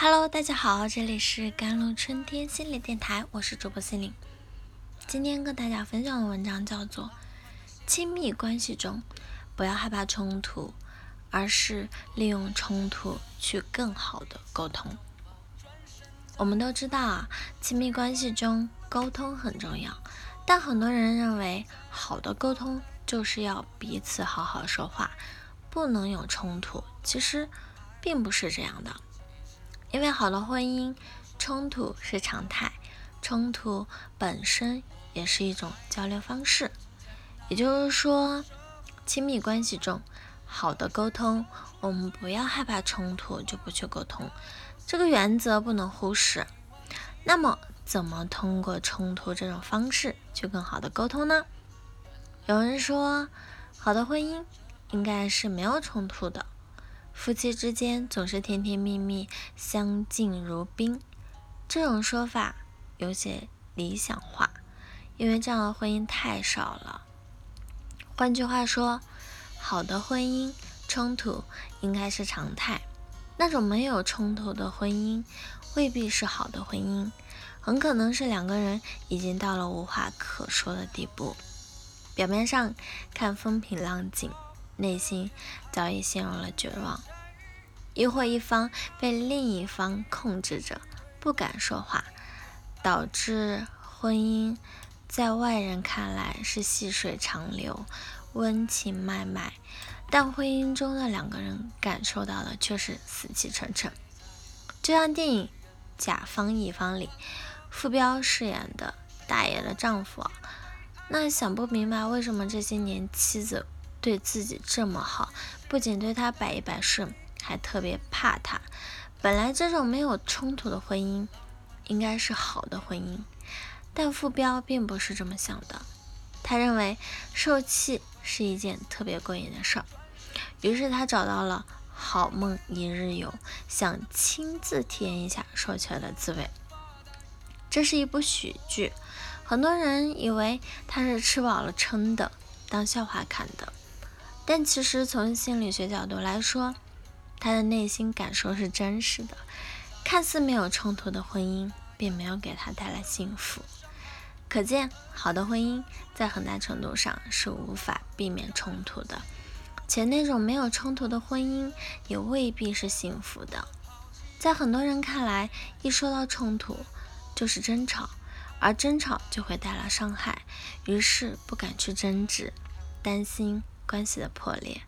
Hello，大家好，这里是甘露春天心理电台，我是主播心灵。今天跟大家分享的文章叫做《亲密关系中不要害怕冲突，而是利用冲突去更好的沟通》。我们都知道啊，亲密关系中沟通很重要，但很多人认为好的沟通就是要彼此好好说话，不能有冲突。其实并不是这样的。因为好的婚姻，冲突是常态，冲突本身也是一种交流方式。也就是说，亲密关系中好的沟通，我们不要害怕冲突就不去沟通，这个原则不能忽视。那么，怎么通过冲突这种方式去更好的沟通呢？有人说，好的婚姻应该是没有冲突的。夫妻之间总是甜甜蜜蜜，相敬如宾，这种说法有些理想化，因为这样的婚姻太少了。换句话说，好的婚姻冲突应该是常态。那种没有冲突的婚姻未必是好的婚姻，很可能是两个人已经到了无话可说的地步。表面上看风平浪静。内心早已陷入了绝望，亦或一方被另一方控制着，不敢说话，导致婚姻在外人看来是细水长流、温情脉脉，但婚姻中的两个人感受到的却是死气沉沉。就像电影《甲方乙方》里，傅彪饰演的大爷的丈夫，那想不明白为什么这些年妻子。对自己这么好，不仅对他百依百顺，还特别怕他。本来这种没有冲突的婚姻，应该是好的婚姻，但傅彪并不是这么想的。他认为受气是一件特别过瘾的事儿，于是他找到了《好梦一日游》，想亲自体验一下受气的滋味。这是一部喜剧，很多人以为他是吃饱了撑的，当笑话看的。但其实从心理学角度来说，他的内心感受是真实的。看似没有冲突的婚姻，并没有给他带来幸福。可见，好的婚姻在很大程度上是无法避免冲突的，且那种没有冲突的婚姻也未必是幸福的。在很多人看来，一说到冲突就是争吵，而争吵就会带来伤害，于是不敢去争执，担心。关系的破裂，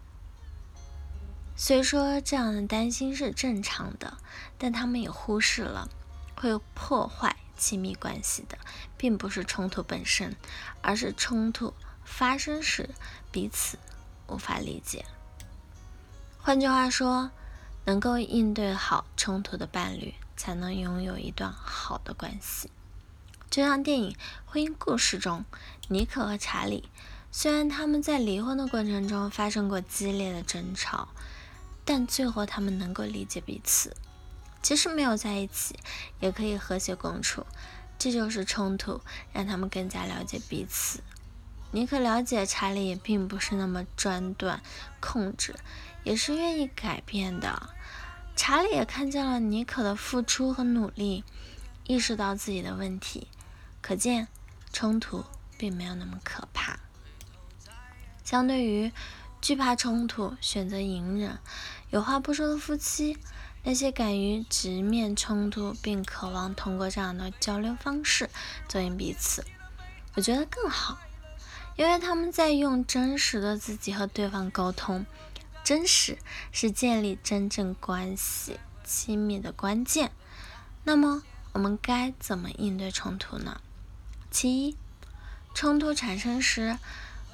虽说这样的担心是正常的，但他们也忽视了会破坏亲密关系的，并不是冲突本身，而是冲突发生时彼此无法理解。换句话说，能够应对好冲突的伴侣，才能拥有一段好的关系。就像电影《婚姻故事》中，尼克和查理。虽然他们在离婚的过程中发生过激烈的争吵，但最后他们能够理解彼此，即使没有在一起，也可以和谐共处。这就是冲突让他们更加了解彼此。尼克了解查理也并不是那么专断控制，也是愿意改变的。查理也看见了尼克的付出和努力，意识到自己的问题。可见，冲突并没有那么可怕。相对于惧怕冲突、选择隐忍、有话不说的夫妻，那些敢于直面冲突并渴望通过这样的交流方式走进彼此，我觉得更好，因为他们在用真实的自己和对方沟通。真实是建立真正关系亲密的关键。那么，我们该怎么应对冲突呢？其一，冲突产生时。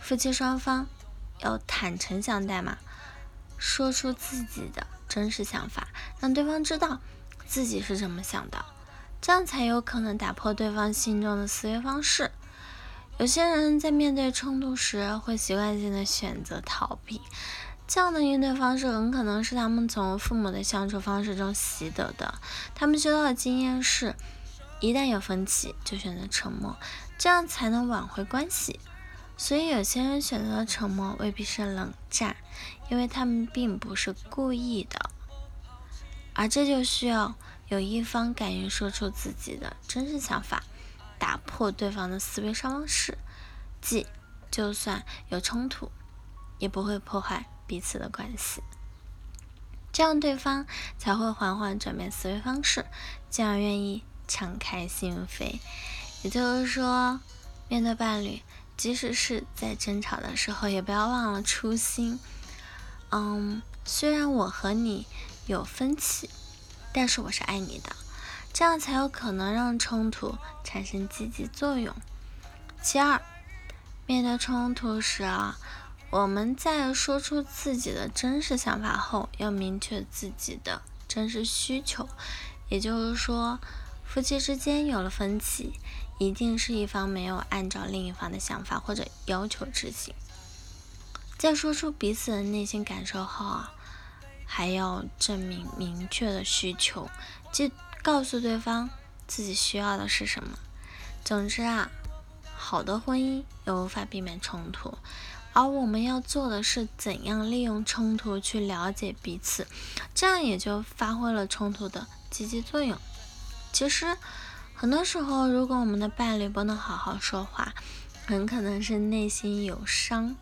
夫妻双方要坦诚相待嘛，说出自己的真实想法，让对方知道自己是怎么想的，这样才有可能打破对方心中的思维方式。有些人在面对冲突时会习惯性的选择逃避，这样的应对方式很可能是他们从父母的相处方式中习得的。他们学到的经验是，一旦有分歧就选择沉默，这样才能挽回关系。所以，有些人选择沉默未必是冷战，因为他们并不是故意的。而这就需要有一方敢于说出自己的真实想法，打破对方的思维方方式，即就算有冲突，也不会破坏彼此的关系。这样对方才会缓缓转变思维方式，进而愿意敞开心扉。也就是说，面对伴侣，即使是在争吵的时候，也不要忘了初心。嗯，虽然我和你有分歧，但是我是爱你的，这样才有可能让冲突产生积极作用。其二，面对冲突时啊。我们在说出自己的真实想法后，要明确自己的真实需求。也就是说，夫妻之间有了分歧，一定是一方没有按照另一方的想法或者要求执行。在说出彼此的内心感受后啊，还要证明明确的需求，即告诉对方自己需要的是什么。总之啊，好的婚姻也无法避免冲突。而我们要做的是怎样利用冲突去了解彼此，这样也就发挥了冲突的积极作用。其实，很多时候，如果我们的伴侣不能好好说话，很可能是内心有伤，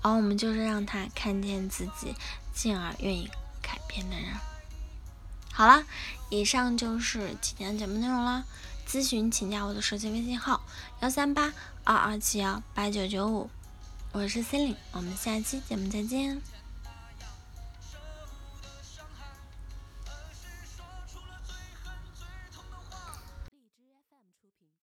而我们就是让他看见自己，进而愿意改变的人。好了，以上就是今天的节目内容了。咨询请加我的手机微信号：幺三八二二七幺八九九五。我是 c e l i n e 我们下期节目再见。